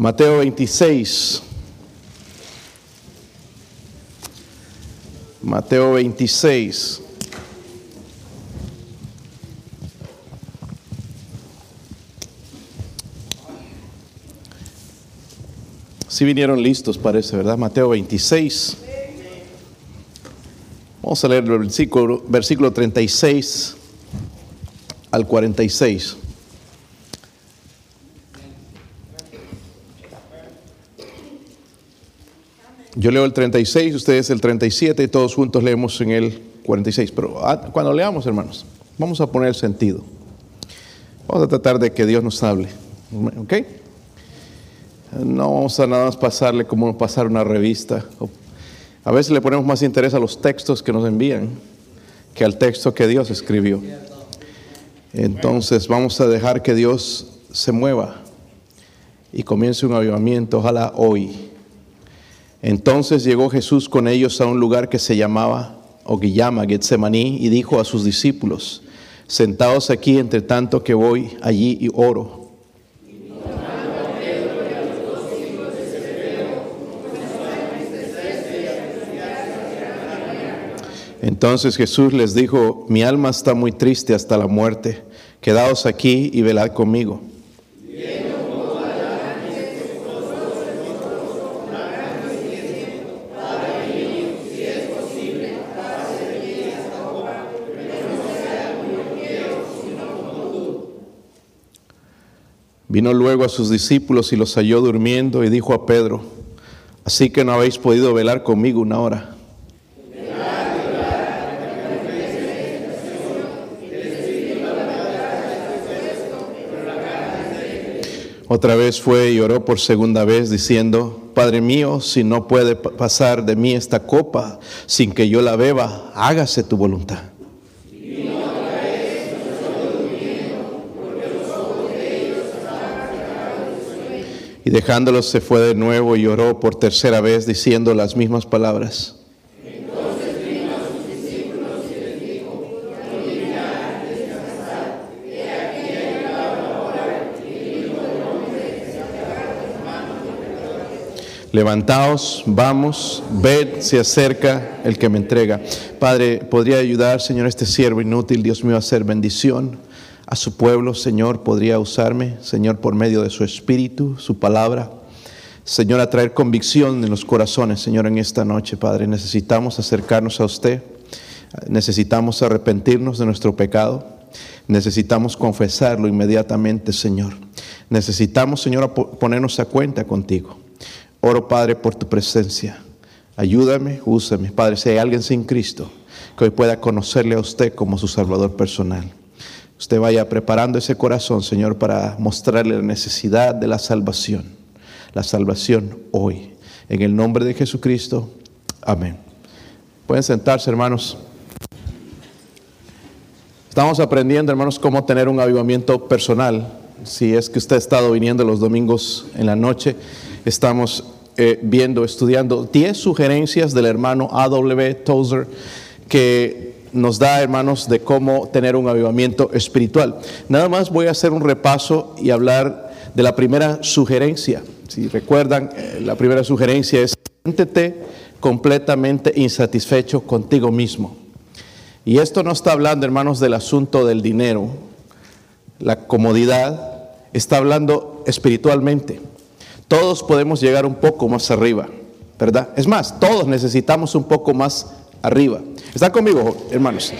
Mateo 26. Mateo 26. Si vinieron listos, parece, ¿verdad? Mateo 26. Vamos a leer el versículo, versículo 36 al 46. Yo leo el 36, ustedes el 37 y todos juntos leemos en el 46. Pero ah, cuando leamos, hermanos, vamos a poner sentido. Vamos a tratar de que Dios nos hable. ¿Ok? No vamos a nada más pasarle como pasar una revista. A veces le ponemos más interés a los textos que nos envían que al texto que Dios escribió. Entonces vamos a dejar que Dios se mueva y comience un avivamiento, ojalá hoy. Entonces llegó Jesús con ellos a un lugar que se llamaba o que llama Getsemaní y dijo a sus discípulos, sentados aquí entre tanto que voy allí y oro. Entonces Jesús les dijo, mi alma está muy triste hasta la muerte, quedaos aquí y velad conmigo. Vino luego a sus discípulos y los halló durmiendo y dijo a Pedro, así que no habéis podido velar conmigo una hora. Otra vez fue y oró por segunda vez diciendo, Padre mío, si no puede pasar de mí esta copa sin que yo la beba, hágase tu voluntad. Y dejándolos se fue de nuevo y oró por tercera vez diciendo las mismas palabras. Levantaos, vamos, ved, se acerca el que me entrega. Padre, ¿podría ayudar, Señor, este siervo inútil, Dios mío, a hacer bendición? A su pueblo, Señor, podría usarme, Señor, por medio de su espíritu, su palabra. Señor, a traer convicción en los corazones, Señor, en esta noche, Padre. Necesitamos acercarnos a usted, necesitamos arrepentirnos de nuestro pecado, necesitamos confesarlo inmediatamente, Señor. Necesitamos, Señor, ponernos a cuenta contigo. Oro, Padre, por tu presencia. Ayúdame, úsame, Padre, si hay alguien sin Cristo, que hoy pueda conocerle a usted como su Salvador personal usted vaya preparando ese corazón, Señor, para mostrarle la necesidad de la salvación. La salvación hoy. En el nombre de Jesucristo. Amén. Pueden sentarse, hermanos. Estamos aprendiendo, hermanos, cómo tener un avivamiento personal. Si es que usted ha estado viniendo los domingos en la noche, estamos eh, viendo, estudiando 10 sugerencias del hermano A.W. Tozer que nos da, hermanos, de cómo tener un avivamiento espiritual. Nada más voy a hacer un repaso y hablar de la primera sugerencia. Si recuerdan, eh, la primera sugerencia es, siéntete completamente insatisfecho contigo mismo. Y esto no está hablando, hermanos, del asunto del dinero, la comodidad, está hablando espiritualmente. Todos podemos llegar un poco más arriba, ¿verdad? Es más, todos necesitamos un poco más arriba. ¿Está conmigo, hermanos?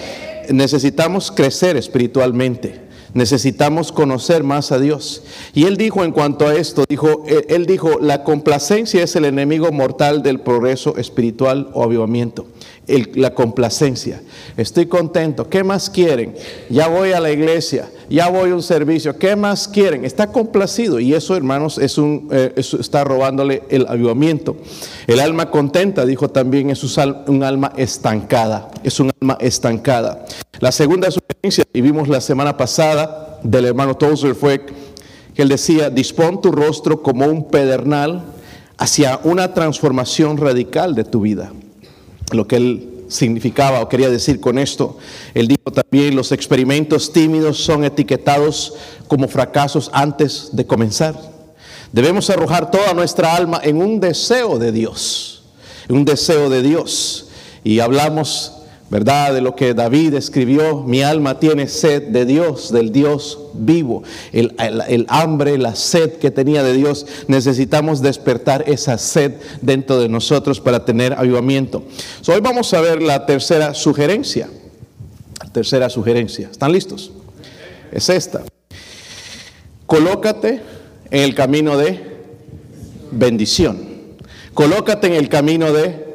Necesitamos crecer espiritualmente. Necesitamos conocer más a Dios. Y él dijo en cuanto a esto, dijo, él dijo, la complacencia es el enemigo mortal del progreso espiritual o avivamiento la complacencia. Estoy contento. ¿Qué más quieren? Ya voy a la iglesia, ya voy a un servicio. ¿Qué más quieren? Está complacido y eso, hermanos, es un, eh, está robándole el avivamiento. El alma contenta, dijo también, es un alma estancada. Es un alma estancada. La segunda sugerencia, y vimos la semana pasada del hermano Tozer, fue que él decía, dispón tu rostro como un pedernal hacia una transformación radical de tu vida lo que él significaba o quería decir con esto. Él dijo también, los experimentos tímidos son etiquetados como fracasos antes de comenzar. Debemos arrojar toda nuestra alma en un deseo de Dios, un deseo de Dios. Y hablamos, ¿verdad?, de lo que David escribió, mi alma tiene sed de Dios, del Dios vivo. El, hambre, la sed que tenía de Dios, necesitamos despertar esa sed dentro de nosotros para tener avivamiento. hoy vamos a ver la tercera sugerencia. tercera sugerencia. ¿Están listos? Es esta. Colócate en el camino de bendición. Colócate en el camino de...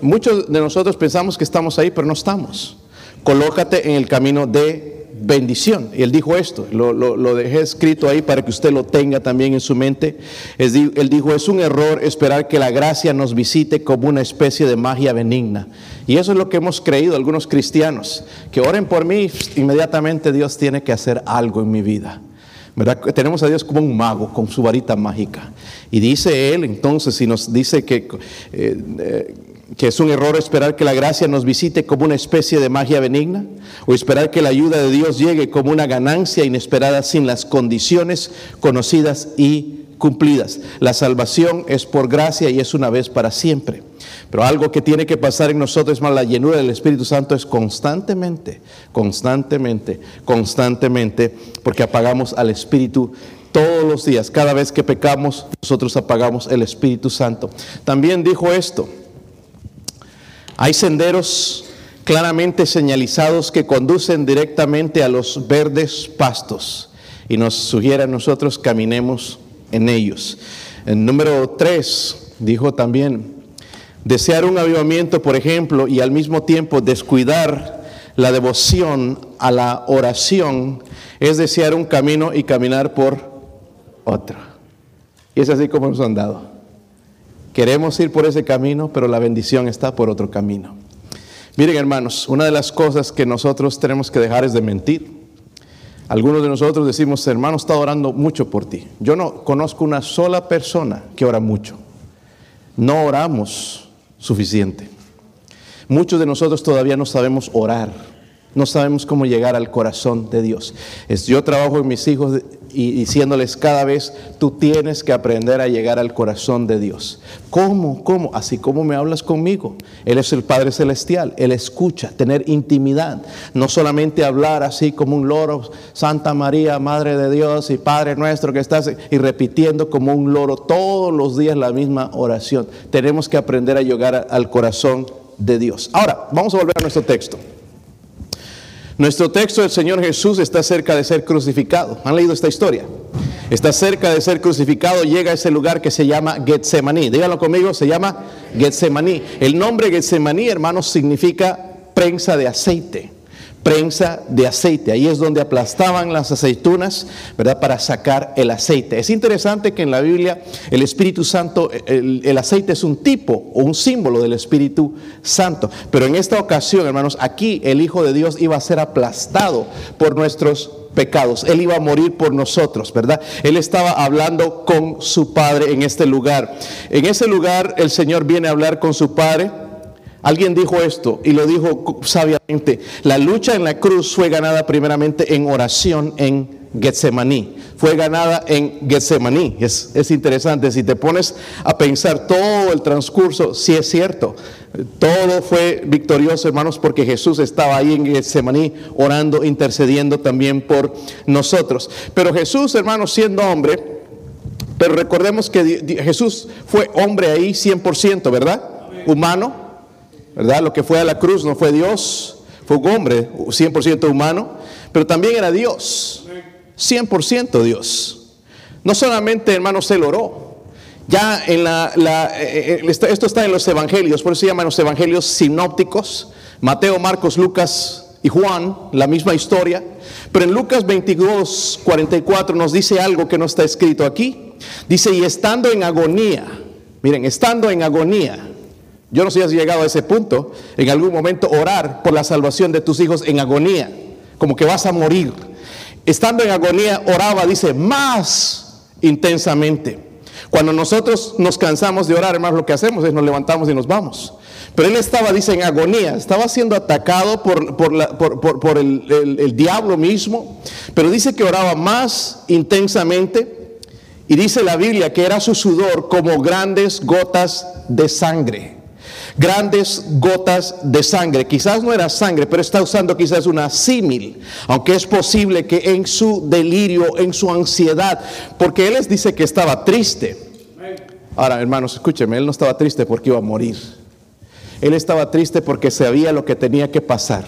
Muchos de nosotros pensamos que estamos ahí, pero no estamos. Colócate en el camino de bendición. Y él dijo esto, lo, dejé escrito ahí para que usted lo tenga también en su mente. Él dijo, es un error esperar que la gracia nos visite como una especie de magia benigna. Y eso es lo que hemos creído algunos cristianos, que oren por mí, inmediatamente Dios tiene que hacer algo en mi vida. Tenemos a Dios como un mago con su varita mágica. Y dice Él entonces, si nos dice que, eh, eh, que es un error esperar que la gracia nos visite como una especie de magia benigna, o esperar que la ayuda de Dios llegue como una ganancia inesperada sin las condiciones conocidas y cumplidas. La salvación es por gracia y es una vez para siempre. Pero algo que tiene que pasar en nosotros, más la llenura del Espíritu Santo es constantemente, constantemente, constantemente, porque apagamos al Espíritu todos los días. Cada vez que pecamos, nosotros apagamos el Espíritu Santo. También dijo esto, hay senderos claramente señalizados que conducen directamente a los verdes pastos y nos sugiere a nosotros caminemos en ellos. El número tres dijo también, desear un avivamiento, por ejemplo, y al mismo tiempo descuidar la devoción a la oración, es desear un camino y caminar por otro. Y es así como nos han dado. Queremos ir por ese camino, pero la bendición está por otro camino. Miren hermanos, una de las cosas que nosotros tenemos que dejar es de mentir. Algunos de nosotros decimos, hermano, está orando mucho por ti. Yo no conozco una sola persona que ora mucho. No oramos suficiente. Muchos de nosotros todavía no sabemos orar. No sabemos cómo llegar al corazón de Dios. Yo trabajo en mis hijos y diciéndoles cada vez, tú tienes que aprender a llegar al corazón de Dios. ¿Cómo? ¿Cómo? Así como me hablas conmigo. Él es el Padre Celestial, Él escucha, tener intimidad, no solamente hablar así como un loro, Santa María, Madre de Dios y Padre nuestro que estás, y repitiendo como un loro todos los días la misma oración. Tenemos que aprender a llegar al corazón de Dios. Ahora, vamos a volver a nuestro texto. Nuestro texto del Señor Jesús está cerca de ser crucificado. ¿Han leído esta historia? Está cerca de ser crucificado, llega a ese lugar que se llama Getsemaní. Díganlo conmigo, se llama Getsemaní. El nombre Getsemaní, hermanos, significa prensa de aceite prensa de aceite. Ahí es donde aplastaban las aceitunas, ¿verdad? Para sacar el aceite. Es interesante que en la Biblia el Espíritu Santo, el, aceite es un tipo o un símbolo del Espíritu Santo. Pero en esta ocasión, hermanos, aquí el Hijo de Dios iba a ser aplastado por nuestros pecados. Él iba a morir por nosotros, ¿verdad? Él estaba hablando con su Padre en este lugar. En ese lugar el Señor viene a hablar con su Padre Alguien dijo esto y lo dijo sabiamente. La lucha en la cruz fue ganada primeramente en oración en Getsemaní. Fue ganada en Getsemaní. Es, es interesante. Si te pones a pensar todo el transcurso, sí es cierto. Todo fue victorioso, hermanos, porque Jesús estaba ahí en Getsemaní orando, intercediendo también por nosotros. Pero Jesús, hermanos, siendo hombre, pero recordemos que Jesús fue hombre ahí 100%, ¿verdad? Humano ¿verdad? Lo que fue a la cruz no fue Dios, fue un hombre 100% humano, pero también era Dios, 100% Dios. No solamente, hermanos, él oró. Ya en la, eh, eh, esto está en los evangelios, por eso se llaman los evangelios sinópticos, Mateo, Marcos, Lucas y Juan, la misma historia. Pero en Lucas 22, 44 nos dice algo que no está escrito aquí. Dice, y estando en agonía, miren, estando en agonía, yo no sé si has llegado a ese punto, en algún momento orar por la salvación de tus hijos en agonía, como que vas a morir. Estando en agonía, oraba, dice, más intensamente. Cuando nosotros nos cansamos de orar, hermanos, lo que hacemos es nos levantamos y nos vamos. Pero él estaba, dice, en agonía, estaba siendo atacado por, por, el, el diablo mismo, pero dice que oraba más intensamente Y dice la Biblia que era su sudor como grandes gotas de sangre. Grandes gotas de sangre. Quizás no era sangre, pero está usando quizás una símil. Aunque es posible que en su delirio, en su ansiedad, porque él les dice que estaba triste. Ahora, hermanos, escúcheme, él no estaba triste porque iba a morir. Él estaba triste porque sabía lo que tenía que pasar.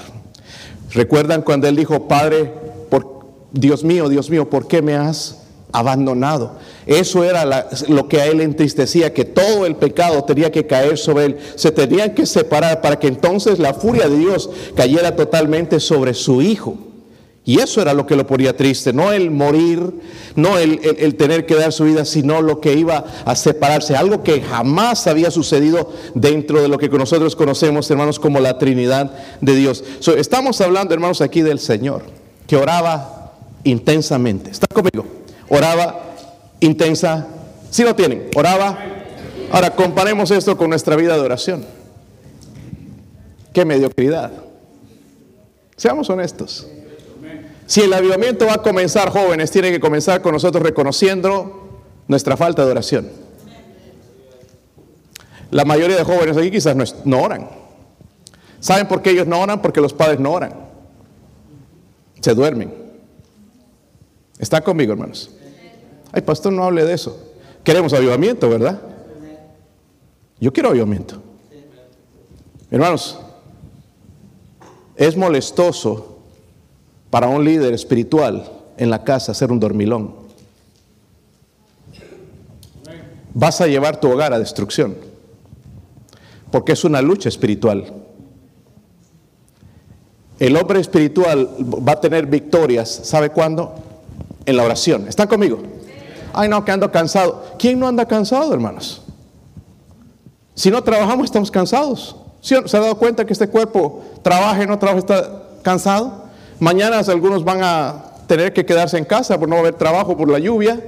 ¿Recuerdan cuando él dijo, Padre, por, Dios mío, Dios mío, ¿por qué me has abandonado. Eso era lo que a él entristecía, que todo el pecado tenía que caer sobre él. Se tenían que separar para que entonces la furia de Dios cayera totalmente sobre su hijo. Y eso era lo que lo ponía triste, no el morir, no el, tener que dar su vida, sino lo que iba a separarse, algo que jamás había sucedido dentro de lo que nosotros conocemos, hermanos, como la Trinidad de Dios. estamos hablando, hermanos, aquí del Señor, que oraba intensamente. ¿Está conmigo? Oraba intensa. Si lo tienen, oraba. Ahora comparemos esto con nuestra vida de oración. Qué mediocridad. Seamos honestos. Si el avivamiento va a comenzar, jóvenes, tiene que comenzar con nosotros reconociendo nuestra falta de oración. La mayoría de jóvenes aquí quizás no, no oran. ¿Saben por qué ellos no oran? Porque los padres no oran. Se duermen. ¿Está conmigo, hermanos? Ay, pastor, no hable de eso. Queremos avivamiento, ¿verdad? Yo quiero avivamiento. Hermanos, es molestoso para un líder espiritual en la casa ser un dormilón. Vas a llevar tu hogar a destrucción, porque es una lucha espiritual. El hombre espiritual va a tener victorias, ¿sabe cuándo? En la oración. ¿Están conmigo? Ay, no, que ando cansado. ¿Quién no anda cansado, hermanos? Si no trabajamos, estamos cansados. ¿Se ha dado cuenta que este cuerpo trabaja y no trabaja, está cansado? Mañana algunos van a tener que quedarse en casa por no haber trabajo por la lluvia.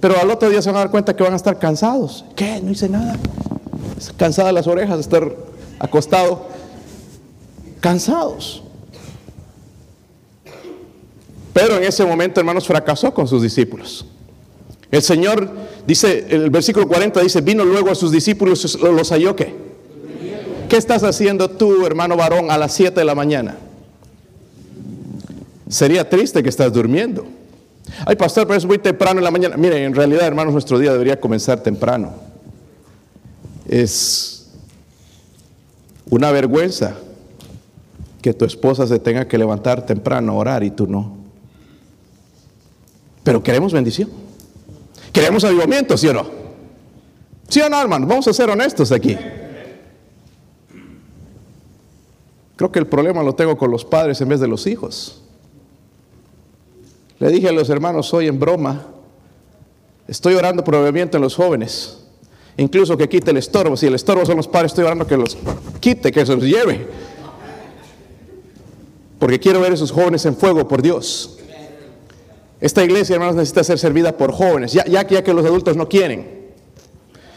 Pero al otro día se van a dar cuenta que van a estar cansados. ¿Qué? No hice nada. Cansadas las orejas de estar acostado. Cansados. Pero en ese momento, hermanos, fracasó con sus discípulos. El Señor dice, el versículo 40 dice, vino luego a sus discípulos, los halló qué. ¿Qué estás haciendo tú, hermano varón, a las 7 de la mañana? Sería triste que estás durmiendo. Ay, pastor, pero es muy temprano en la mañana. Mire, en realidad, hermanos, nuestro día debería comenzar temprano. Es una vergüenza que tu esposa se tenga que levantar temprano a orar y tú no. Pero queremos bendición. Queremos avivamiento, ¿sí o no? ¿Sí o no, hermano? Vamos a ser honestos aquí. Creo que el problema lo tengo con los padres en vez de los hijos. Le dije a los hermanos hoy en broma, estoy orando por avivamiento en los jóvenes. Incluso que quite el estorbo. Si el estorbo son los padres, estoy orando que los quite, que se los lleve. Porque quiero ver a esos jóvenes en fuego por Dios. Esta iglesia, hermanos, necesita ser servida por jóvenes, ya, ya, que los adultos no quieren.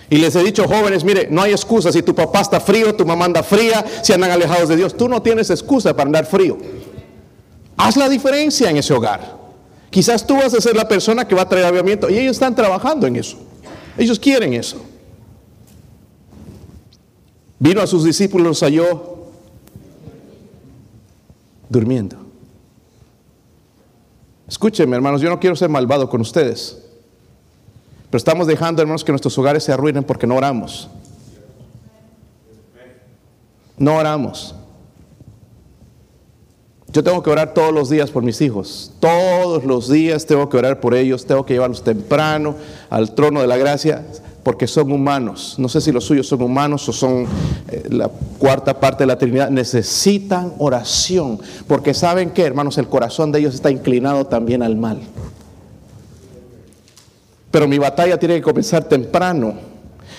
Y les he dicho, jóvenes, mire, no hay excusa. Si tu papá está frío, tu mamá anda fría, si andan alejados de Dios, tú no tienes excusa para andar frío. Haz la diferencia en ese hogar. Quizás tú vas a ser la persona que va a traer avivamiento y ellos están trabajando en eso. Ellos quieren eso. Vino a sus discípulos, halló durmiendo. Escúchenme, hermanos, yo no quiero ser malvado con ustedes. Pero estamos dejando, hermanos, que nuestros hogares se arruinen porque no oramos. No oramos. Yo tengo que orar todos los días por mis hijos. Todos los días tengo que orar por ellos. Tengo que llevarlos temprano al trono de la gracia porque son humanos. No sé si los suyos son humanos o son eh, la cuarta parte de la Trinidad. Necesitan oración, porque saben que, hermanos, el corazón de ellos está inclinado también al mal. Pero mi batalla tiene que comenzar temprano.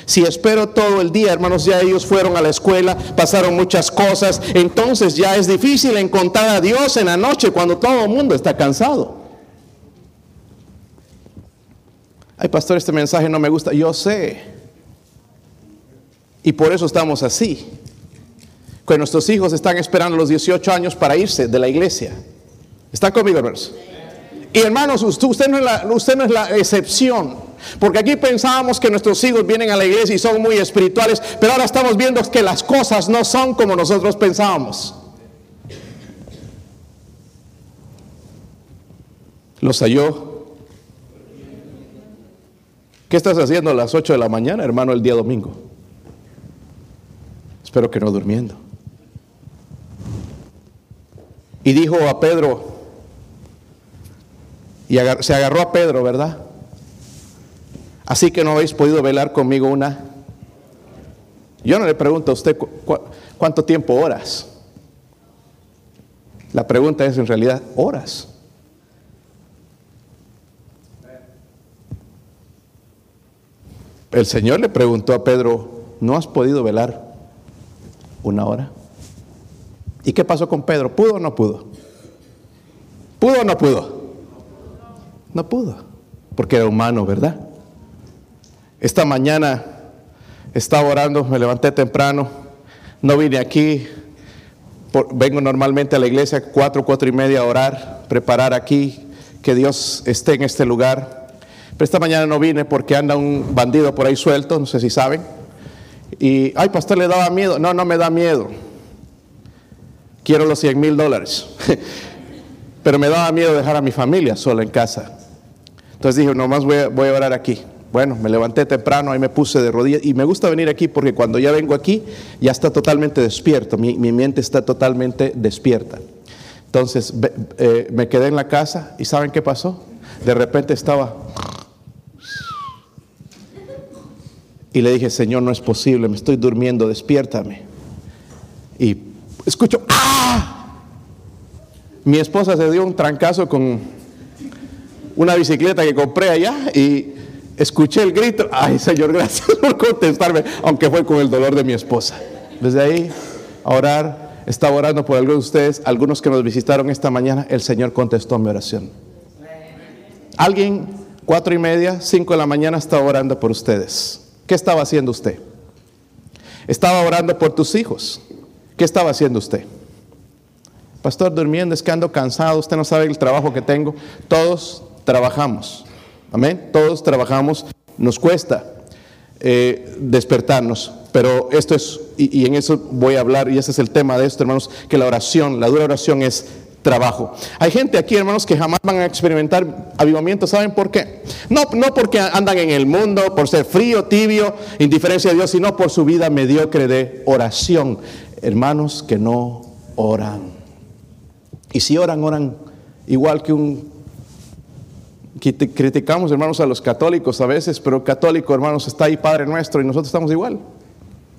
Si espero todo el día, hermanos, ya ellos fueron a la escuela, pasaron muchas cosas, entonces ya es difícil encontrar a Dios en la noche cuando todo el mundo está cansado. Pastor, este mensaje no me gusta. Yo sé. Y por eso estamos así. Cuando nuestros hijos están esperando los 18 años para irse de la iglesia. ¿Está conmigo, hermanos? Y hermanos, usted no, es usted no es la excepción. Porque aquí pensábamos que nuestros hijos vienen a la iglesia y son muy espirituales, pero ahora estamos viendo que las cosas no son como nosotros pensábamos. Los halló. ¿Qué estás haciendo a las 8 de la mañana, hermano, el día domingo? Espero que no durmiendo. Y dijo a Pedro, y se agarró a Pedro, ¿verdad? Así que no habéis podido velar conmigo una. Yo no le pregunto a usted cuánto tiempo horas. La pregunta es en realidad horas. El Señor le preguntó a Pedro, ¿no has podido velar una hora? ¿Y qué pasó con Pedro? ¿Pudo o no pudo? ¿Pudo o no pudo? No pudo, porque era humano, ¿verdad? Esta mañana estaba orando, me levanté temprano, no vine aquí, vengo normalmente a la iglesia cuatro, cuatro y media a orar, preparar aquí, que Dios esté en este lugar. Pero esta mañana no vine porque anda un bandido por ahí suelto, no sé si saben. Y, ay, pastor, le daba miedo. No, no me da miedo. Quiero los 100 mil dólares. Pero me daba miedo dejar a mi familia sola en casa. Entonces dije, nomás voy a, voy a orar aquí. Bueno, me levanté temprano, ahí me puse de rodillas y me gusta venir aquí porque cuando ya vengo aquí ya está totalmente despierto, mi, mente está totalmente despierta. Entonces eh, me quedé en la casa y ¿saben qué pasó? De repente estaba Y le dije, Señor, no es posible, me estoy durmiendo, despiértame. Y escucho, ¡ah! Mi esposa se dio un trancazo con una bicicleta que compré allá y escuché el grito. Ay, Señor, gracias por contestarme, aunque fue con el dolor de mi esposa. Desde ahí, a orar, estaba orando por algunos de ustedes, algunos que nos visitaron esta mañana, el Señor contestó mi oración. Alguien, cuatro y media, cinco de la mañana, estaba orando por ustedes. ¿Qué estaba haciendo usted? Estaba orando por tus hijos. ¿Qué estaba haciendo usted? Pastor, durmiendo, es que ando cansado, usted no sabe el trabajo que tengo. Todos trabajamos. Amén. Todos trabajamos. Nos cuesta eh, despertarnos. Pero esto es, y, y en eso voy a hablar, y ese es el tema de esto, hermanos, que la oración, la dura oración es trabajo. Hay gente aquí, hermanos, que jamás van a experimentar avivamiento. ¿Saben por qué? No, no porque andan en el mundo, por ser frío, tibio, indiferencia de Dios, sino por su vida mediocre de oración. Hermanos que no oran. Y si oran, oran igual que un... Criticamos, hermanos, a los católicos a veces, pero católico, hermanos, está ahí Padre nuestro y nosotros estamos igual.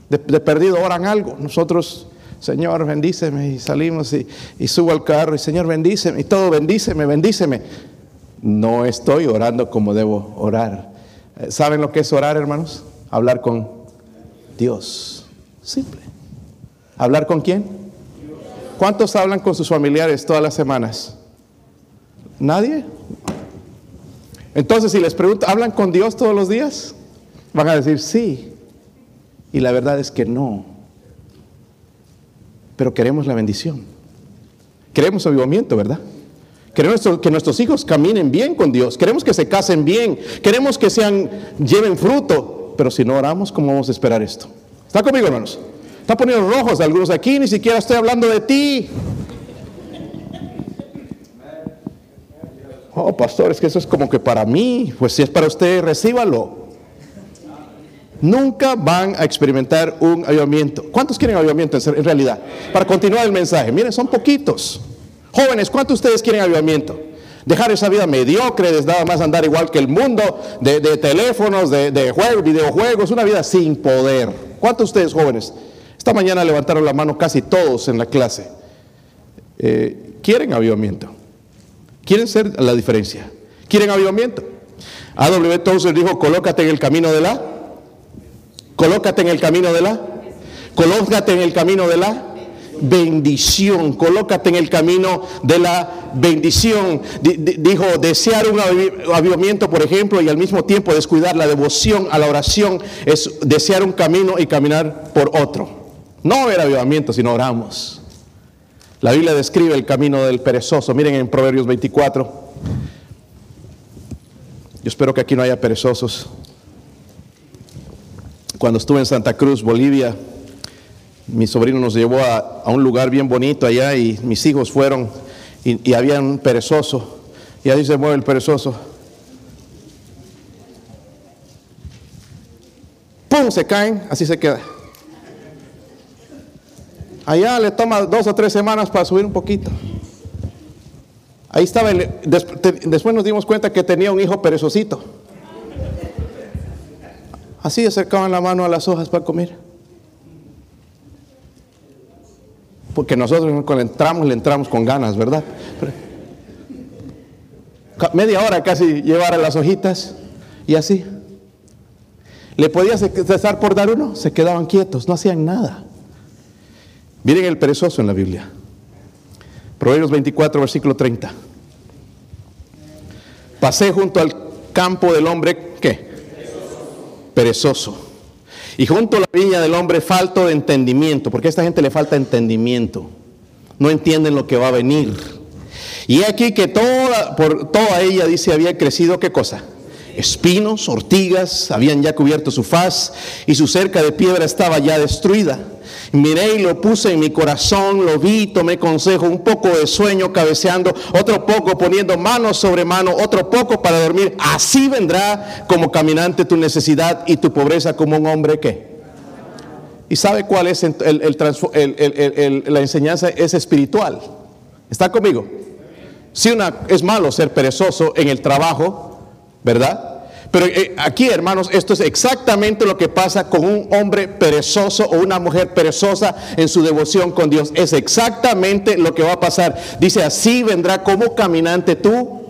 De perdido oran algo. Nosotros Señor, bendíceme. Y salimos y, subo al carro y Señor, bendíceme. Y todo, bendíceme, bendíceme. No estoy orando como debo orar. Eh, ¿Saben lo que es orar, hermanos? Hablar con Dios. Simple. ¿Hablar con quién? ¿Cuántos hablan con sus familiares todas las semanas? ¿Nadie? Entonces, si les pregunto, ¿hablan con Dios todos los días? Van a decir sí. Y la verdad es que no pero queremos la bendición. Queremos avivamiento, ¿verdad? Queremos que nuestros hijos caminen bien con Dios. Queremos que se casen bien. Queremos que sean, lleven fruto. Pero si no oramos, ¿cómo vamos a esperar esto? ¿Está conmigo, hermanos? Está poniendo rojos algunos aquí, ni siquiera estoy hablando de ti. Oh, pastor, es que eso es como que para mí. Pues si es para usted, recíbalo. Nunca van a experimentar un avivamiento. ¿Cuántos quieren avivamiento en realidad? Para continuar el mensaje. Miren, son poquitos. Jóvenes, ¿cuántos de ustedes quieren avivamiento? Dejar esa vida mediocre, de nada más andar igual que el mundo, de, teléfonos, de, juegos, videojuegos, una vida sin poder. ¿Cuántos de ustedes jóvenes? Esta mañana levantaron la mano casi todos en la clase. Eh, ¿Quieren avivamiento? ¿Quieren ser la diferencia? ¿Quieren avivamiento? A.W. Tozer dijo, colócate en el camino de la Colócate en el camino de la. Colócate en el camino de la bendición. Colócate en el camino de la bendición. Dijo, desear un avivamiento, por ejemplo, y al mismo tiempo descuidar la devoción a la oración es desear un camino y caminar por otro. No ver avivamiento, sino oramos. La Biblia describe el camino del perezoso. Miren en Proverbios 24. Yo espero que aquí no haya perezosos. Cuando estuve en Santa Cruz, Bolivia, mi sobrino nos llevó a, un lugar bien bonito allá y mis hijos fueron y, y había un perezoso. Y ahí se mueve el perezoso. ¡Pum! Se caen, así se queda. Allá le toma dos o tres semanas para subir un poquito. Ahí estaba, después nos dimos cuenta que tenía un hijo perezosito. Así acercaban la mano a las hojas para comer. Porque nosotros cuando entramos, le entramos con ganas, ¿verdad? media hora casi llevar las hojitas y así. Le podía cesar por dar uno, se quedaban quietos, no hacían nada. Miren el perezoso en la Biblia. Proverbios 24, versículo 30. Pasé junto al campo del hombre, ¿qué? Perezoso. Y junto a la viña del hombre falto de entendimiento, porque a esta gente le falta entendimiento. No entienden lo que va a venir. Y aquí que toda, por toda ella, dice, había crecido, ¿qué cosa? Espinos, ortigas, habían ya cubierto su faz y su cerca de piedra estaba ya destruida. Miré y lo puse en mi corazón, lo vi, tomé consejo, un poco de sueño cabeceando, otro poco poniendo mano sobre mano, otro poco para dormir. Así vendrá como caminante tu necesidad y tu pobreza como un hombre que. ¿Y sabe cuál es la enseñanza? Es espiritual. ¿Está conmigo? Si una, es malo ser perezoso en el trabajo, ¿verdad? Pero eh, aquí, hermanos, esto es exactamente lo que pasa con un hombre perezoso o una mujer perezosa en su devoción con Dios. Es exactamente lo que va a pasar. Dice, así vendrá como caminante tu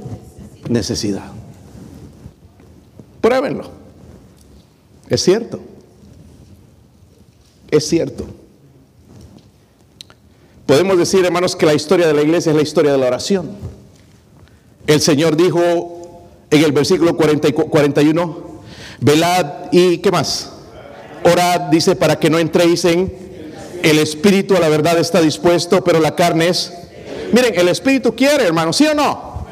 necesidad. Pruébenlo. Es cierto. Es cierto. Podemos decir, hermanos, que la historia de la iglesia es la historia de la oración. El Señor dijo, en el versículo 41, velad y qué más. Orad, dice, para que no entréis en el espíritu a la verdad está dispuesto, pero la carne es... Miren, el espíritu quiere, hermano, ¿sí o no?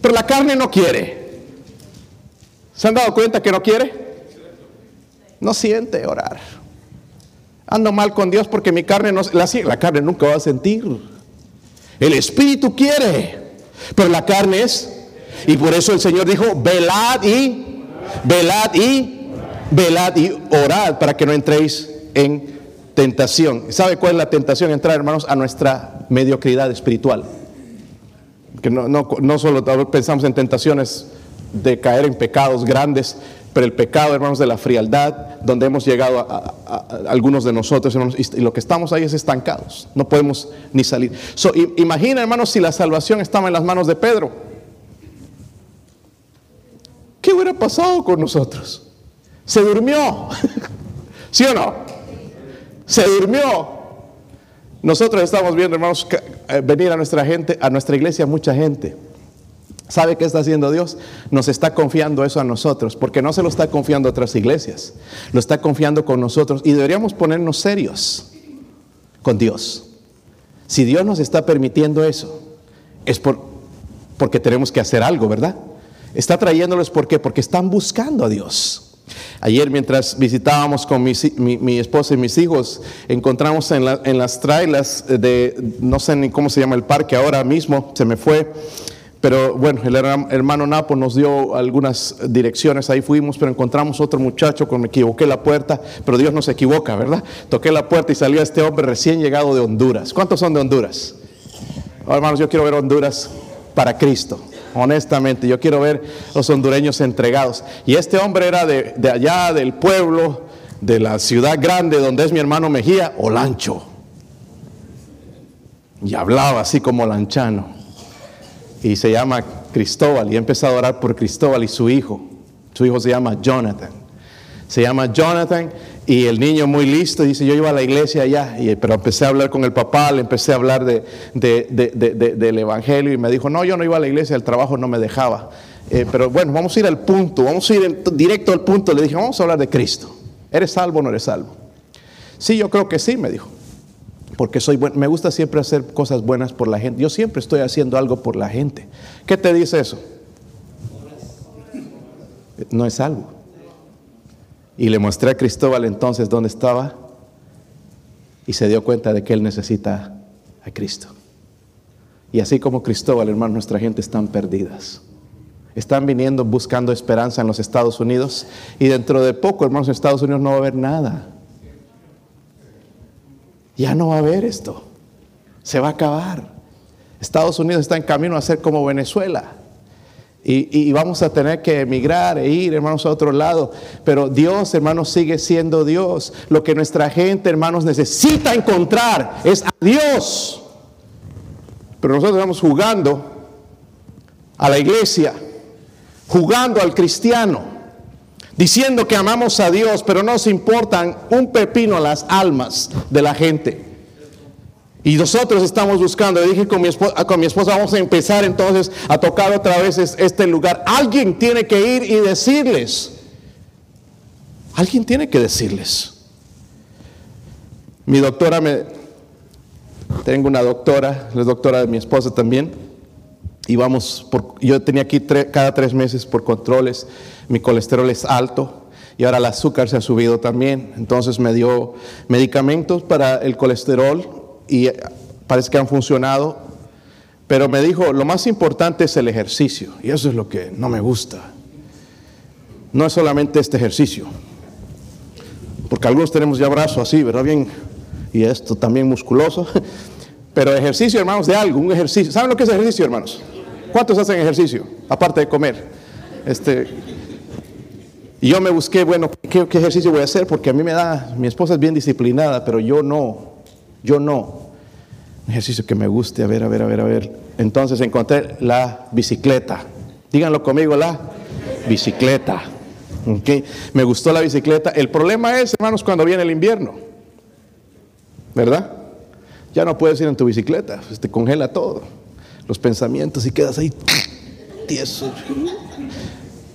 Pero la carne no quiere. ¿Se han dado cuenta que no quiere? No siente orar. Ando mal con Dios porque mi carne no... La, la carne nunca va a sentir. El espíritu quiere, pero la carne es y por eso el Señor dijo, velad y, velad y, velad y orad para que no entréis en tentación. ¿Sabe cuál es la tentación? Entrar, hermanos, a nuestra mediocridad espiritual. Que no, no, solo pensamos en tentaciones de caer en pecados grandes, pero el pecado, hermanos, de la frialdad, donde hemos llegado a, algunos de nosotros, hermanos, y lo que estamos ahí es estancados, no podemos ni salir. imagina, hermanos, si la salvación estaba en las manos de Pedro. ¿Qué hubiera pasado con nosotros? Se durmió. ¿Sí o no? Se durmió. Nosotros estamos viendo, hermanos, eh, venir a nuestra gente, a nuestra iglesia, mucha gente. ¿Sabe qué está haciendo Dios? Nos está confiando eso a nosotros, porque no se lo está confiando a otras iglesias, lo está confiando con nosotros y deberíamos ponernos serios con Dios. Si Dios nos está permitiendo eso, es por, porque tenemos que hacer algo, ¿verdad? Está trayéndoles, ¿por qué? Porque están buscando a Dios. Ayer mientras visitábamos con mi, esposa y mis hijos, encontramos en, las trailas de, no sé ni cómo se llama el parque ahora mismo, se me fue, pero bueno, el hermano Napo nos dio algunas direcciones, ahí fuimos, pero encontramos otro muchacho con me equivoqué la puerta, pero Dios no se equivoca, ¿verdad? Toqué la puerta y salió este hombre recién llegado de Honduras. ¿Cuántos son de Honduras? hermanos, yo quiero ver Honduras para Cristo honestamente. Yo quiero ver los hondureños entregados. Y este hombre era de, allá, del pueblo, de la ciudad grande donde es mi hermano Mejía, Olancho. Y hablaba así como lanchano. Y se llama Cristóbal. Y he empezado a orar por Cristóbal y su hijo. Su hijo se llama Jonathan. Se llama Jonathan y el niño muy listo dice, yo iba a la iglesia allá, pero empecé a hablar con el papá, le empecé a hablar de, del Evangelio y me dijo, no, yo no iba a la iglesia, el trabajo no me dejaba. Eh, pero bueno, vamos a ir al punto, vamos a ir directo al punto. Le dije, vamos a hablar de Cristo. ¿Eres salvo o no eres salvo? Sí, yo creo que sí, me dijo. Porque soy me gusta siempre hacer cosas buenas por la gente. Yo siempre estoy haciendo algo por la gente. ¿Qué te dice eso? no es salvo. Y le mostré a Cristóbal entonces dónde estaba y se dio cuenta de que él necesita a Cristo. Y así como Cristóbal, hermano, nuestra gente están perdidas. Están viniendo buscando esperanza en los Estados Unidos y dentro de poco, hermanos, en Estados Unidos no va a haber nada. Ya no va a haber esto. Se va a acabar. Estados Unidos está en camino a ser como Venezuela. Y, vamos a tener que emigrar e ir, hermanos, a otro lado. Pero Dios, hermanos, sigue siendo Dios. Lo que nuestra gente, hermanos, necesita encontrar es a Dios. Pero nosotros estamos jugando a la iglesia, jugando al cristiano, diciendo que amamos a Dios, pero no nos importan un pepino las almas de la gente. Y nosotros estamos buscando, dije con mi, esposa, con mi esposa, vamos a empezar entonces a tocar otra vez este lugar. Alguien tiene que ir y decirles. Alguien tiene que decirles. Mi doctora me... Tengo una doctora, la doctora de mi esposa también. Y vamos, por, yo tenía aquí cada tres meses por controles, mi colesterol es alto y ahora el azúcar se ha subido también. Entonces me dio medicamentos para el colesterol y parece que han funcionado, pero me dijo, lo más importante es el ejercicio, y eso es lo que no me gusta. No es solamente este ejercicio, porque algunos tenemos ya brazos así, ¿verdad? Bien, y esto también musculoso, pero ejercicio, hermanos, de algo, un ejercicio. ¿Saben lo que es ejercicio, hermanos? ¿Cuántos hacen ejercicio, aparte de comer? Este, y yo me busqué, bueno, ¿qué, ¿qué, ejercicio voy a hacer? Porque a mí me da, mi esposa es bien disciplinada, pero yo no. Yo no. Un ejercicio que me guste, a ver, a ver, a ver, a ver. Entonces encontré la bicicleta. Díganlo conmigo, la bicicleta. Okay. Me gustó la bicicleta. El problema es, hermanos, cuando viene el invierno. ¿Verdad? Ya no puedes ir en tu bicicleta, pues, te congela todo. Los pensamientos y quedas ahí tieso.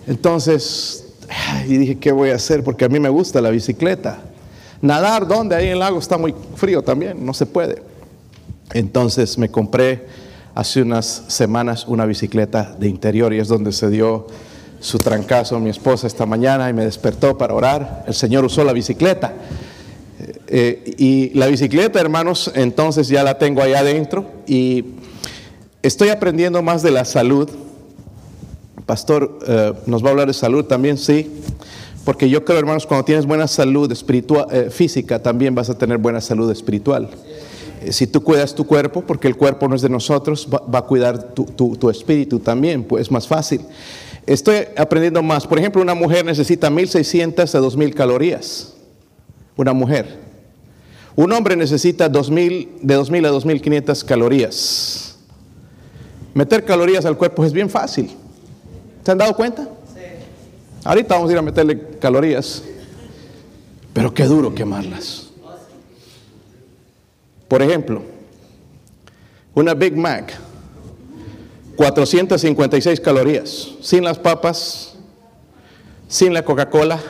Entonces, y dije, ¿qué voy a hacer? Porque a mí me gusta la bicicleta. Nadar, ¿dónde? Ahí en el lago está muy frío también, no se puede. Entonces me compré hace unas semanas una bicicleta de interior y es donde se dio su trancazo mi esposa esta mañana y me despertó para orar. El Señor usó la bicicleta. Eh, y la bicicleta, hermanos, entonces ya la tengo ahí adentro y estoy aprendiendo más de la salud. Pastor, eh, ¿nos va a hablar de salud también? Sí. Porque yo creo, hermanos, cuando tienes buena salud espiritual, eh, física, también vas a tener buena salud espiritual. Eh, si tú cuidas tu cuerpo, porque el cuerpo no es de nosotros, va, a cuidar tu, espíritu también, pues es más fácil. Estoy aprendiendo más. Por ejemplo, una mujer necesita 1600 a 2000 calorías. Una mujer. Un hombre necesita 2000, de 2000 a 2500 calorías. Meter calorías al cuerpo es bien fácil. ¿Se han dado cuenta? Ahorita vamos a ir a meterle calorías, pero qué duro quemarlas. Por ejemplo, una Big Mac, 456 calorías, sin las papas, sin la Coca-Cola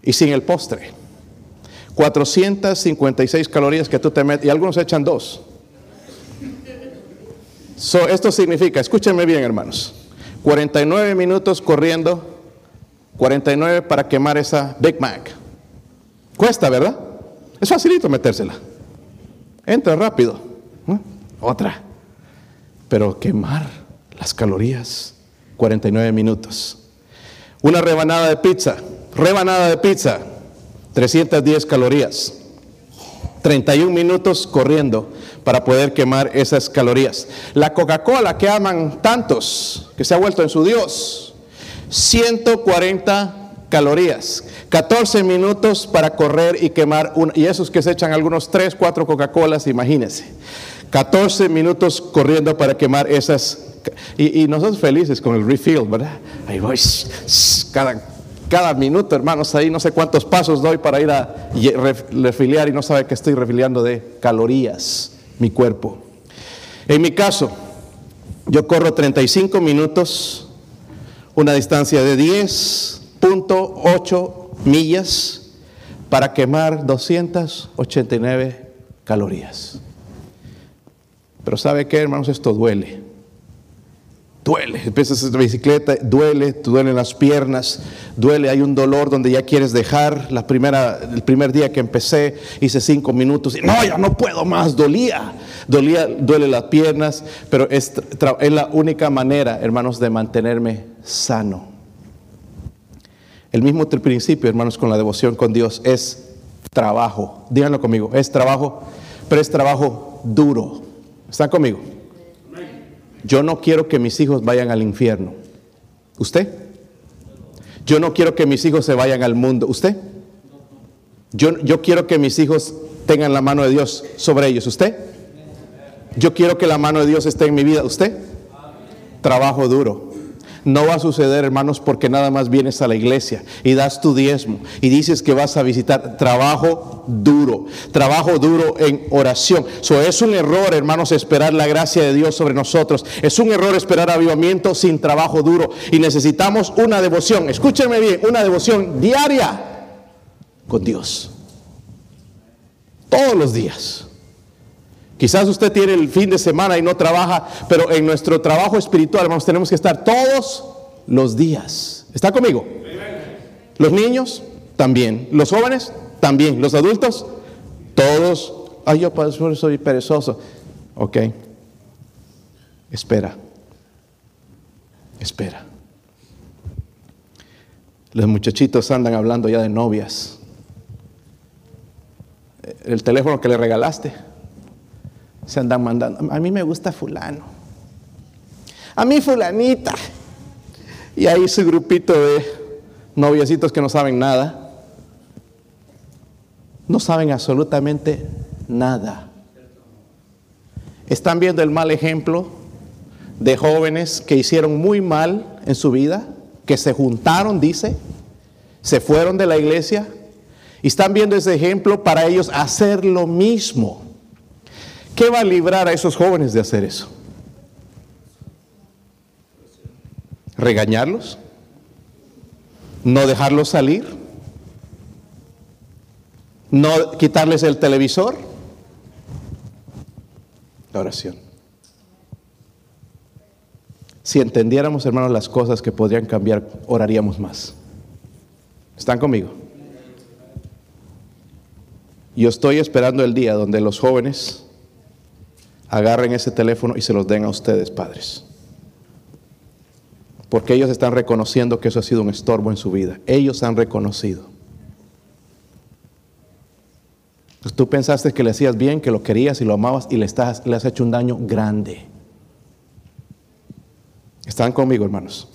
y sin el postre. 456 calorías que tú te metes, y algunos echan dos. esto significa, escúchenme bien hermanos, 49 minutos corriendo, 49 para quemar esa Big Mac. Cuesta, ¿verdad? Es facilito metérsela. Entra rápido. Otra. Pero quemar las calorías, 49 minutos. Una rebanada de pizza, rebanada de pizza, 310 calorías. 31 minutos corriendo para poder quemar esas calorías. La Coca-Cola que aman tantos, que se ha vuelto en su Dios, 140 calorías, 14 minutos para correr y quemar, y esos que se echan algunos 3, 4 Coca-Colas, imagínense. 14 minutos corriendo para quemar esas, y, y nosotros felices con el refill, ¿verdad? Ahí voy, cada cada minuto, hermanos, ahí no sé cuántos pasos doy para ir a refiliar y no sabe que estoy refiliando de calorías mi cuerpo. En mi caso, yo corro 35 minutos, una distancia de 10.8 millas para quemar 289 calorías. Pero ¿sabe qué, hermanos? Esto duele. Duele, empiezas la bicicleta, duele, te duelen las piernas, duele, hay un dolor donde ya quieres dejar. La primera, el primer día que empecé hice cinco minutos y no, ya no puedo más, dolía, dolía, duele las piernas, pero es, es la única manera, hermanos, de mantenerme sano. El mismo principio, hermanos, con la devoción con Dios es trabajo. Díganlo conmigo, es trabajo, pero es trabajo duro. ¿Están conmigo? Yo no quiero que mis hijos vayan al infierno. ¿Usted? Yo no quiero que mis hijos se vayan al mundo. ¿Usted? Yo, yo quiero que mis hijos tengan la mano de Dios sobre ellos. ¿Usted? Yo quiero que la mano de Dios esté en mi vida. ¿Usted? Trabajo duro. No va a suceder, hermanos, porque nada más vienes a la iglesia y das tu diezmo y dices que vas a visitar trabajo duro, trabajo duro en oración. So, es un error, hermanos, esperar la gracia de Dios sobre nosotros. Es un error esperar avivamiento sin trabajo duro y necesitamos una devoción. Escúchenme bien, una devoción diaria con Dios. Todos los días. Quizás usted tiene el fin de semana y no trabaja, pero en nuestro trabajo espiritual, hermanos, tenemos que estar todos los días. ¿Está conmigo? Los niños también. Los jóvenes también. Los adultos, todos. Ay, yo soy perezoso. Ok. Espera. Espera. Los muchachitos andan hablando ya de novias. El teléfono que le regalaste se andan mandando. A mí me gusta fulano. A mí fulanita. Y ahí su grupito de noviecitos que no saben nada. No saben absolutamente nada. Están viendo el mal ejemplo de jóvenes que hicieron muy mal en su vida, que se juntaron, dice, se fueron de la iglesia y están viendo ese ejemplo para ellos hacer lo mismo. ¿Qué va a librar a esos jóvenes de hacer eso? ¿Regañarlos? ¿No dejarlos salir? ¿No quitarles el televisor? La oración. Si entendiéramos, hermanos, las cosas que podrían cambiar, oraríamos más. ¿Están conmigo? Yo estoy esperando el día donde los jóvenes agarren ese teléfono y se los den a ustedes, padres. Porque ellos están reconociendo que eso ha sido un estorbo en su vida. Ellos han reconocido. Tú pensaste que le hacías bien, que lo querías y lo amabas y le, estás, le has hecho un daño grande. ¿Están conmigo, hermanos?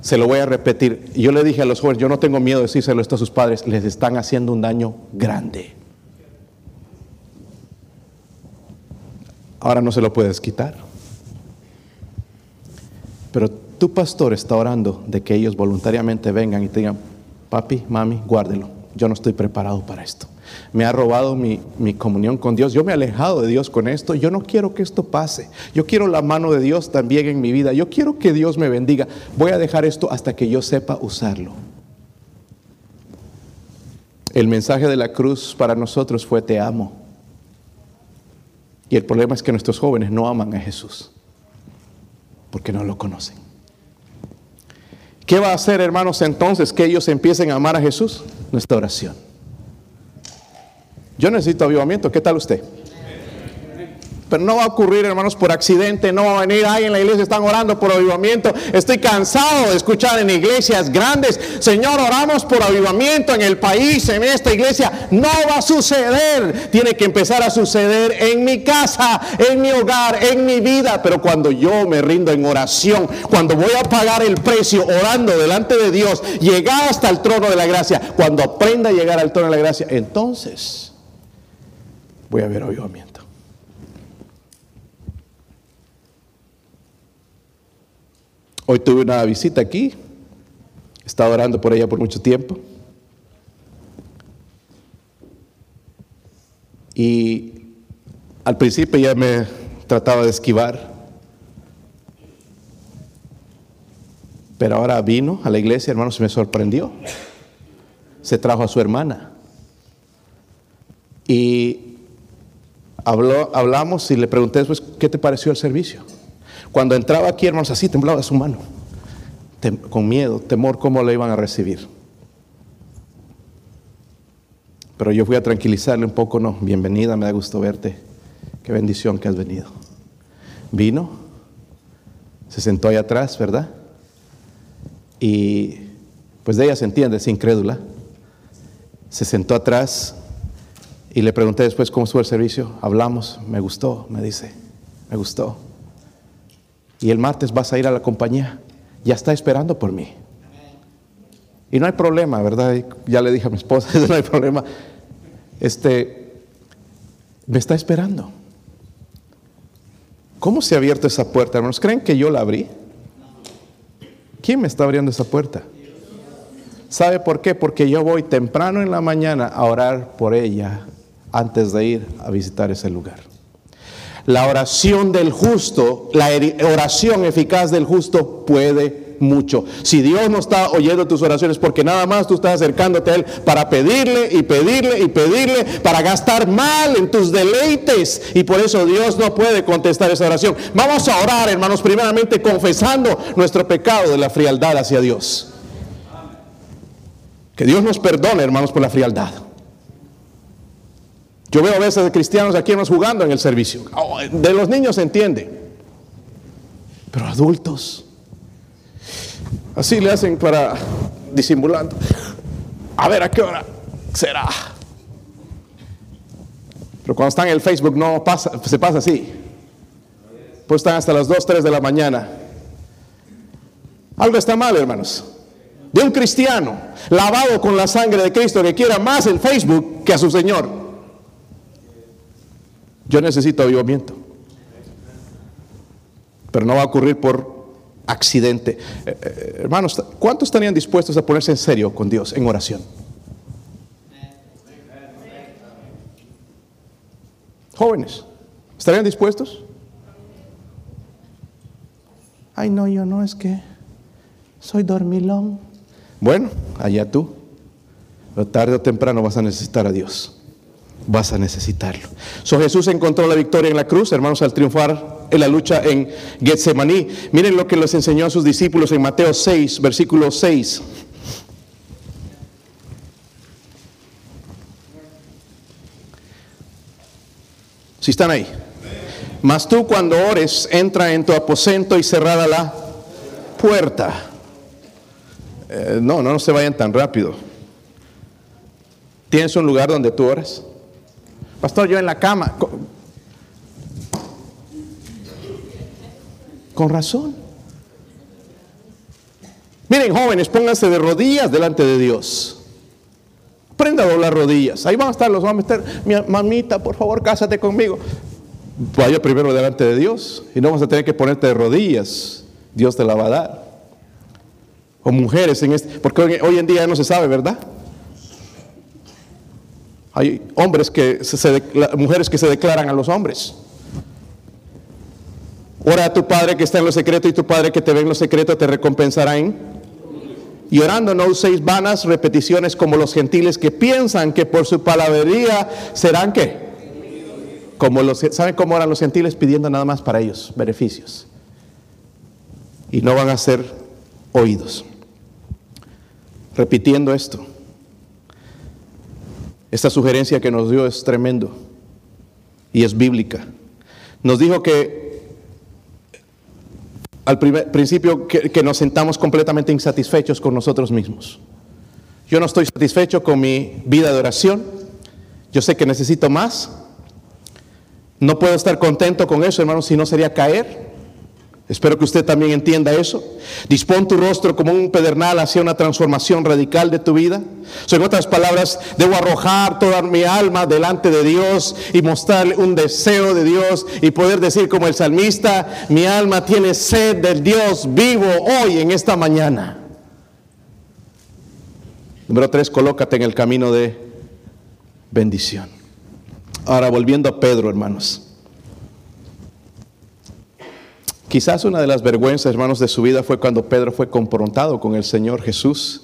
Se lo voy a repetir. Yo le dije a los jóvenes, yo no tengo miedo de decírselo esto a sus padres, les están haciendo un daño grande. Ahora no se lo puedes quitar. Pero tu pastor está orando de que ellos voluntariamente vengan y te digan, papi, mami, guárdelo. Yo no estoy preparado para esto. Me ha robado mi, mi, comunión con Dios. Yo me he alejado de Dios con esto. Yo no quiero que esto pase. Yo quiero la mano de Dios también en mi vida. Yo quiero que Dios me bendiga. Voy a dejar esto hasta que yo sepa usarlo. El mensaje de la cruz para nosotros fue te amo. Y el problema es que nuestros jóvenes no aman a Jesús porque no lo conocen. ¿Qué va a hacer, hermanos, entonces que ellos empiecen a amar a Jesús? Nuestra oración. Yo necesito avivamiento. ¿Qué tal usted? Pero no va a ocurrir, hermanos, por accidente, no va a venir ahí en la iglesia, están orando por avivamiento. Estoy cansado de escuchar en iglesias grandes, Señor, oramos por avivamiento en el país, en esta iglesia. No va a suceder. Tiene que empezar a suceder en mi casa, en mi hogar, en mi vida. Pero cuando yo me rindo en oración, cuando voy a pagar el precio orando delante de Dios, llegar hasta el trono de la gracia, cuando aprenda a llegar al trono de la gracia, entonces voy a ver avivamiento. Hoy tuve una visita aquí, he estado orando por ella por mucho tiempo. Y al principio ya me trataba de esquivar, pero ahora vino a la iglesia, hermano, se me sorprendió. Se trajo a su hermana. Y habló, hablamos y le pregunté después, ¿qué te pareció el servicio? Cuando entraba aquí, hermanos, así temblaba su mano, con miedo, temor, cómo le iban a recibir. Pero yo fui a tranquilizarle un poco, no, bienvenida, me da gusto verte, qué bendición que has venido. Vino, se sentó ahí atrás, ¿verdad? Y pues de ella se entiende, es incrédula. Se sentó atrás y le pregunté después cómo estuvo el servicio. Hablamos, me gustó, me dice, me gustó. Y el martes vas a ir a la compañía, ya está esperando por mí. Y no hay problema, ¿verdad? Ya le dije a mi esposa, no hay problema. Este, me está esperando. ¿Cómo se ha abierto esa puerta, hermanos? ¿Creen que yo la abrí? ¿Quién me está abriendo esa puerta? ¿Sabe por qué? Porque yo voy temprano en la mañana a orar por ella antes de ir a visitar ese lugar. La oración del justo, la oración eficaz del justo puede mucho. Si Dios no está oyendo tus oraciones, porque nada más tú estás acercándote a Él para pedirle y pedirle y pedirle, para gastar mal en tus deleites. Y por eso Dios no puede contestar esa oración. Vamos a orar, hermanos, primeramente confesando nuestro pecado de la frialdad hacia Dios. Que Dios nos perdone, hermanos, por la frialdad. Yo veo a veces cristianos aquí nos jugando en el servicio. Oh, de los niños se entiende. Pero adultos, Así le hacen para disimulando. A ver a qué hora será. Pero cuando están en el Facebook no pasa, se pasa así. Pues están hasta las 2, 3 de la mañana. Algo está mal, hermanos. De un cristiano lavado con la sangre de Cristo que quiera más el Facebook que a su Señor. Yo necesito avivamiento. Pero no va a ocurrir por accidente. Eh, eh, hermanos, ¿cuántos estarían dispuestos a ponerse en serio con Dios en oración? Jóvenes, ¿estarían dispuestos? Ay, no, yo no, es que soy dormilón. Bueno, allá tú. Tarde o temprano vas a necesitar a Dios vas a necesitarlo. Jesús encontró la victoria en la cruz, hermanos, al triunfar en la lucha en Getsemaní. Miren lo que les enseñó a sus discípulos en Mateo 6, versículo 6. Si están ahí. Mas tú cuando ores, entra en tu aposento y cerrada la puerta. Eh, no, no se vayan tan rápido. ¿Tienes un lugar donde tú oras? Pastor, yo en la cama. Con, razón. Miren, jóvenes, pónganse de rodillas delante de Dios. Aprenda a doblar rodillas. Ahí van a estar los estar. Mi mamita, por favor, cásate conmigo. Vaya primero delante de Dios y no vas a tener que ponerte de rodillas. Dios te la va a dar. O mujeres en este, porque hoy en día no se sabe, ¿verdad? Hay hombres que se, mujeres que se declaran a los hombres. Ora a tu Padre que está en lo secreto y tu Padre que te ve en lo secreto te recompensará en. Y orando no uséis vanas repeticiones como los gentiles que piensan que por su palabrería serán qué. Como los, ¿Saben cómo eran los gentiles pidiendo nada más para ellos beneficios? Y no van a ser oídos. Repitiendo esto. Esta sugerencia que nos dio es tremendo y es bíblica. Nos dijo que al primer, principio que, que nos sentamos completamente insatisfechos con nosotros mismos. Yo no estoy satisfecho con mi vida de oración. Yo sé que necesito más. No puedo estar contento con eso, hermanos, si no sería caer. Espero que usted también entienda eso. Dispón tu rostro como un pedernal hacia una transformación radical de tu vida. en otras palabras, debo arrojar toda mi alma delante de Dios y mostrarle un deseo de Dios y poder decir como el salmista, mi alma tiene sed del Dios vivo hoy en esta mañana. Número tres, colócate en el camino de bendición. Ahora, volviendo a Pedro, hermanos. Quizás una de las vergüenzas, hermanos, de su vida fue cuando Pedro fue confrontado con el Señor Jesús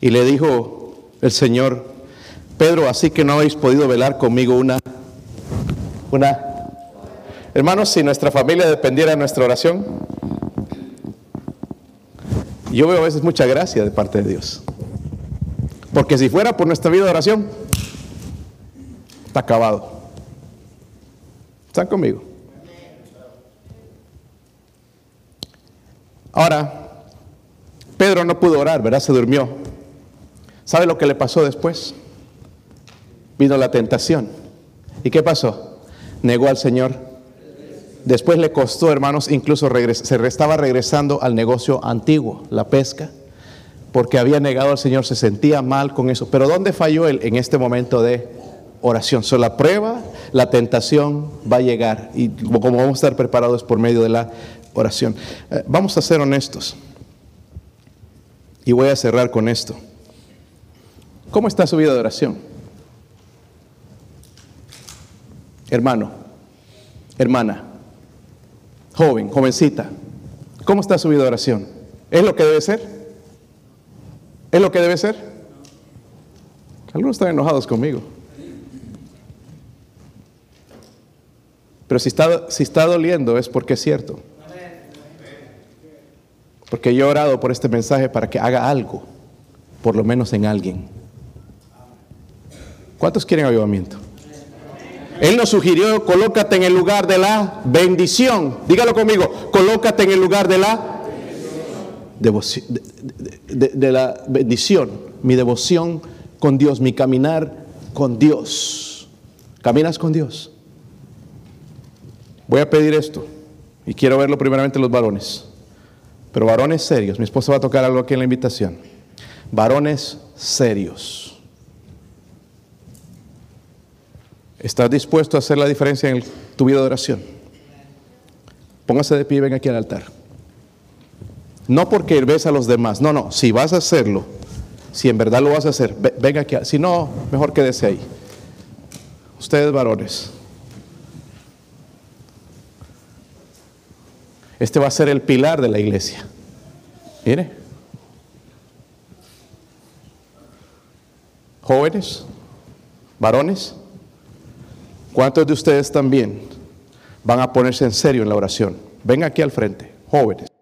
y le dijo el Señor, Pedro, así que no habéis podido velar conmigo una, una, Hermanos, si nuestra familia dependiera de nuestra oración, yo veo a veces mucha gracia de parte de Dios. Porque si fuera por nuestra vida de oración, está acabado. ¿Están conmigo? Ahora, Pedro no pudo orar, ¿verdad? Se durmió. ¿Sabe lo que le pasó después? Vino la tentación. ¿Y qué pasó? Negó al Señor. Después le costó, hermanos, incluso se estaba regresando al negocio antiguo, la pesca, porque había negado al Señor, se sentía mal con eso. Pero ¿dónde falló él en este momento de oración? So, la prueba, la tentación va a llegar y como vamos a estar preparados por medio de la oración. Eh, vamos a ser honestos. Y voy a cerrar con esto. ¿Cómo está su vida de oración? Hermano, hermana, joven, jovencita, ¿cómo está su vida de oración? ¿Es lo que debe ser? ¿Es lo que debe ser? Algunos están enojados conmigo. Pero si está, si está doliendo es porque es cierto. Porque yo he orado por este mensaje para que haga algo, por lo menos en alguien. ¿Cuántos quieren avivamiento? Él nos sugirió, colócate en el lugar de la bendición. Dígalo conmigo, colócate en el lugar de la devoción, de, la bendición, mi devoción con Dios, mi caminar con Dios. ¿Caminas con Dios? Voy a pedir esto y quiero verlo primeramente los varones. Pero varones serios, mi esposa va a tocar algo aquí en la invitación. Varones serios. ¿Estás dispuesto a hacer la diferencia en tu vida de oración? Póngase de pie y ven aquí al altar. No porque ves a los demás, no, no, si vas a hacerlo, si en verdad lo vas a hacer, venga aquí. Si no, mejor quédese ahí. Ustedes varones. Este va a ser el pilar de la iglesia. Mire. Jóvenes, varones, ¿cuántos de ustedes también van a ponerse en serio en la oración? Ven aquí al frente, jóvenes.